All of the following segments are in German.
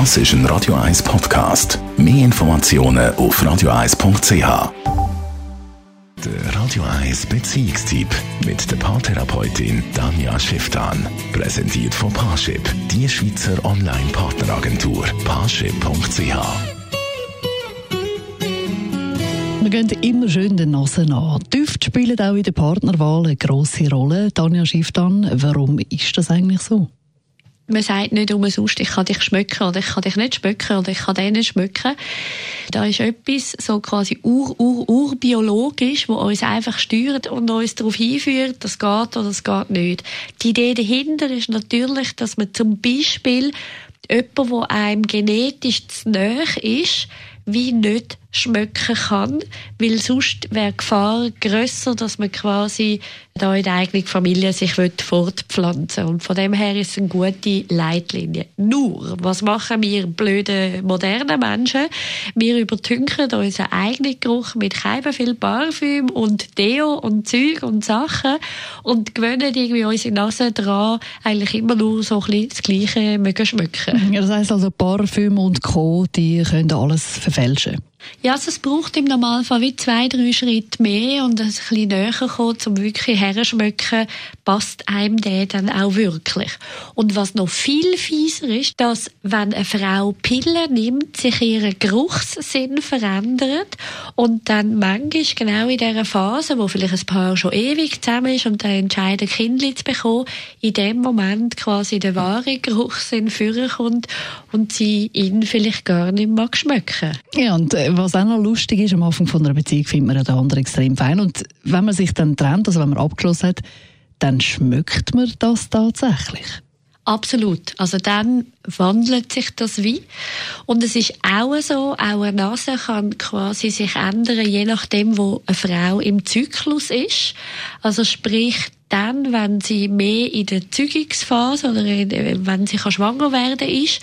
Das ist ein Radio 1 Podcast. Mehr Informationen auf radio1.ch. Der Radio 1 Beziehungstyp mit der Paartherapeutin Danja Schifftan. Präsentiert von Paarship, die Schweizer Online-Partneragentur. Paarship.ch. Wir gehen immer schön den Nase an. Düfte spielen auch in der Partnerwahl eine grosse Rolle. Tanja Schifftan, warum ist das eigentlich so? Man sagt nicht umsonst, ich kann dich schmücken oder ich kann dich nicht schmücken oder ich kann den nicht schmücken. Da ist etwas so quasi ur, ur, urbiologisch, wo uns einfach steuert und uns darauf hinführt, das geht oder das geht nicht. Die Idee dahinter ist natürlich, dass man zum Beispiel jemanden, der einem genetisch zu nahe ist, wie nicht schmecken kann, weil sonst wäre die Gefahr grösser, dass man quasi da in der eigenen Familie sich fortpflanzen Und von dem her ist es eine gute Leitlinie. Nur, was machen wir blöde moderne Menschen? Wir übertünchen unseren eigenen Geruch mit keinem viel Parfüm und Deo und Zeug und Sachen und gewöhnen irgendwie unsere Nase dran, eigentlich immer nur so ein das Gleiche mögen schmecken. Ja, das heisst also Parfüm und Co., die können alles verfälschen. Ja, also es braucht im Normalfall wie zwei, drei Schritte mehr und ein bisschen näher kommen, um wirklich herschmecken, passt einem der dann auch wirklich. Und was noch viel fieser ist, dass wenn eine Frau Pillen nimmt, sich ihr Geruchssinn verändert und dann manchmal genau in dieser Phase, wo vielleicht ein Paar schon ewig zusammen ist und dann entscheidet, Kindli zu bekommen, in dem Moment quasi der wahre Geruchssinn vorkommt und sie ihn vielleicht gar nicht mag schmecken. Ja, und äh, was auch noch lustig ist, am Anfang von einer Beziehung findet man den anderen extrem fein. Und wenn man sich dann trennt, also wenn man abgeschlossen hat, dann schmeckt man das tatsächlich. Absolut. Also dann wandelt sich das wie. Und es ist auch so, auch eine Nase kann quasi sich ändern, je nachdem, wo eine Frau im Zyklus ist. Also sprich, dann, wenn sie mehr in der Zügungsphase oder wenn sie schwanger werden ist,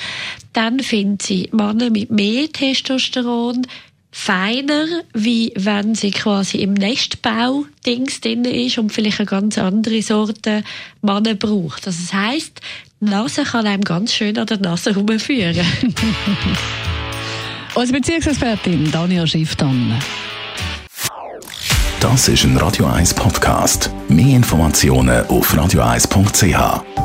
dann findet sie Männer mit mehr Testosteron feiner, wie wenn sie quasi im Nestbau-Dings drin ist und vielleicht eine ganz andere Sorte Männer braucht. Also das heisst, die Nase kann einem ganz schön an der Nase herumführen. Unsere Beziehungsexpertin Daniel Schifftan. Das ist ein Radio 1 Podcast. Mehr Informationen auf radio1.ch.